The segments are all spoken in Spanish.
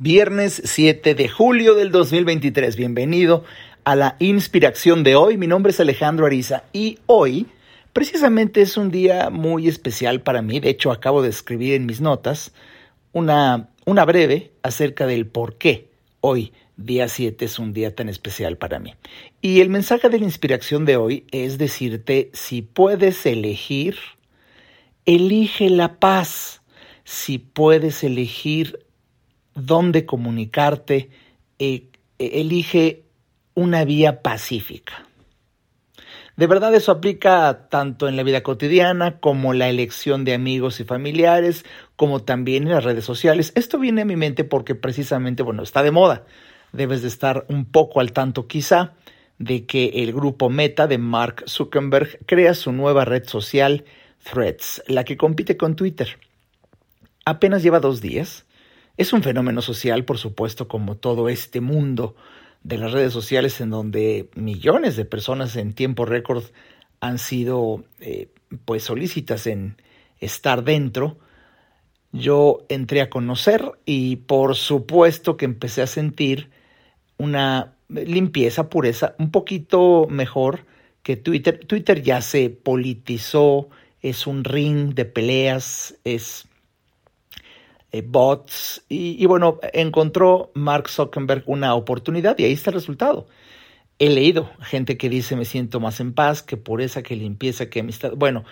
Viernes 7 de julio del 2023. Bienvenido a la inspiración de hoy. Mi nombre es Alejandro Ariza y hoy precisamente es un día muy especial para mí. De hecho, acabo de escribir en mis notas una, una breve acerca del por qué hoy, día 7, es un día tan especial para mí. Y el mensaje de la inspiración de hoy es decirte, si puedes elegir, elige la paz. Si puedes elegir dónde comunicarte, eh, elige una vía pacífica. De verdad eso aplica tanto en la vida cotidiana como la elección de amigos y familiares, como también en las redes sociales. Esto viene a mi mente porque precisamente, bueno, está de moda. Debes de estar un poco al tanto quizá de que el grupo Meta de Mark Zuckerberg crea su nueva red social Threads, la que compite con Twitter. Apenas lleva dos días es un fenómeno social, por supuesto, como todo este mundo de las redes sociales en donde millones de personas en tiempo récord han sido eh, pues solícitas en estar dentro. Yo entré a conocer y por supuesto que empecé a sentir una limpieza, pureza, un poquito mejor que Twitter. Twitter ya se politizó, es un ring de peleas, es eh, bots, y, bueno, encontró Mark Zuckerberg una oportunidad y ahí está el resultado. He leído gente que dice me siento más en paz, que pureza, que limpieza, que amistad. Bueno,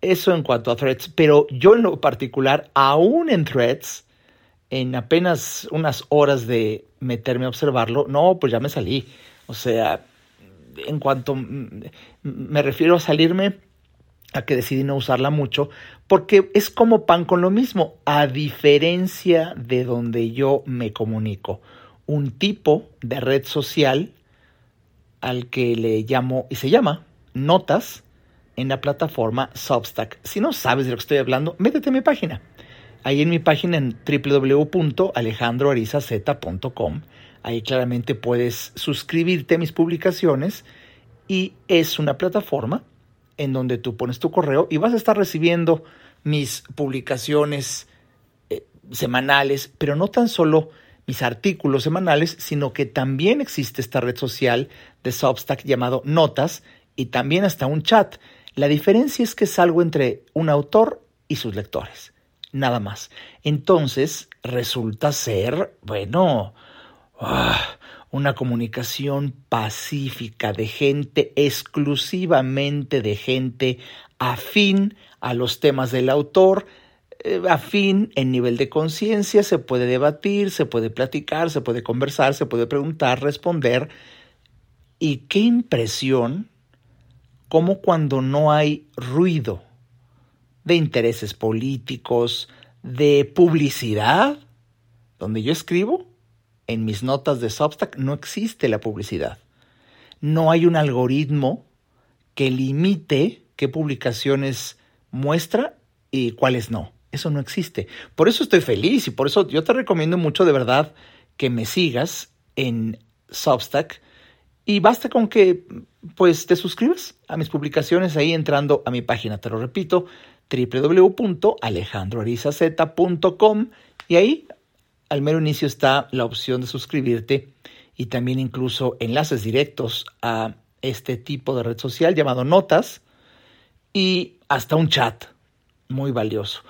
eso en cuanto a threads, pero yo en lo particular, aún en threads, en apenas unas horas de meterme a observarlo, no, pues ya me salí. O sea, en cuanto me refiero a salirme, a que decidí no usarla mucho, porque es como pan con lo mismo, a diferencia de donde yo me comunico. Un tipo de red social al que le llamo y se llama Notas en la plataforma Substack. Si no sabes de lo que estoy hablando, métete a mi página. Ahí en mi página en www.alejandroarizaz.com. Ahí claramente puedes suscribirte a mis publicaciones y es una plataforma en donde tú pones tu correo y vas a estar recibiendo mis publicaciones eh, semanales, pero no tan solo mis artículos semanales, sino que también existe esta red social de Substack llamado Notas y también hasta un chat. La diferencia es que es algo entre un autor y sus lectores, nada más. Entonces resulta ser, bueno, ah, una comunicación pacífica de gente, exclusivamente de gente afín a los temas del autor, eh, afín en nivel de conciencia, se puede debatir, se puede platicar, se puede conversar, se puede preguntar, responder. Y qué impresión, como cuando no hay ruido de intereses políticos, de publicidad, donde yo escribo, en mis notas de Substack no existe la publicidad. No hay un algoritmo que limite qué publicaciones muestra y cuáles no. Eso no existe. Por eso estoy feliz y por eso yo te recomiendo mucho de verdad que me sigas en Substack y basta con que pues te suscribas a mis publicaciones ahí entrando a mi página, te lo repito, www.alejandroarizaz.com y ahí al mero inicio está la opción de suscribirte y también incluso enlaces directos a este tipo de red social llamado Notas y hasta un chat muy valioso.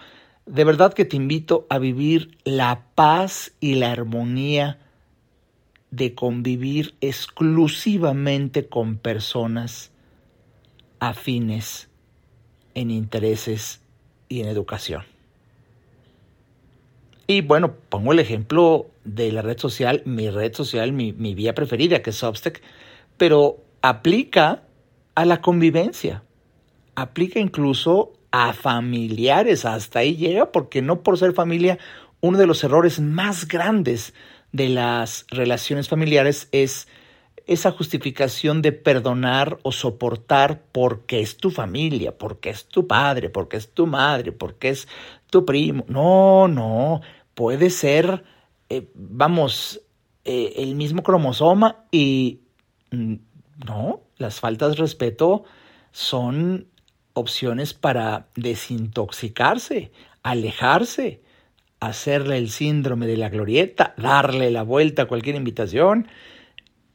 De verdad que te invito a vivir la paz y la armonía de convivir exclusivamente con personas afines en intereses y en educación. Y bueno, pongo el ejemplo de la red social, mi red social, mi, vía preferida, que es Substack, pero aplica a la convivencia, aplica incluso a familiares, hasta ahí llega, porque no por ser familia, uno de los errores más grandes de las relaciones familiares es esa justificación de perdonar o soportar porque es tu familia, porque es tu padre, porque es tu madre, porque es tu primo. No, no, puede ser, eh, vamos, eh, el mismo cromosoma y mm, no, las faltas de respeto son opciones para desintoxicarse, alejarse, hacerle el síndrome de la glorieta, darle la vuelta a cualquier invitación.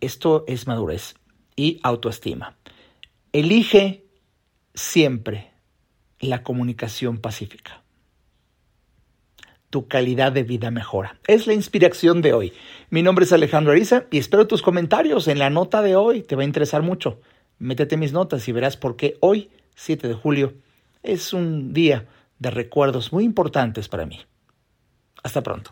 Esto es madurez y autoestima. Elige siempre la comunicación pacífica. Tu calidad de vida mejora. Es la inspiración de hoy. Mi nombre es Alejandro Ariza y espero tus comentarios en la nota de hoy. Te va a interesar mucho. Métete mis notas y verás por qué hoy, 7 de julio, es un día de recuerdos muy importantes para mí. Hasta pronto.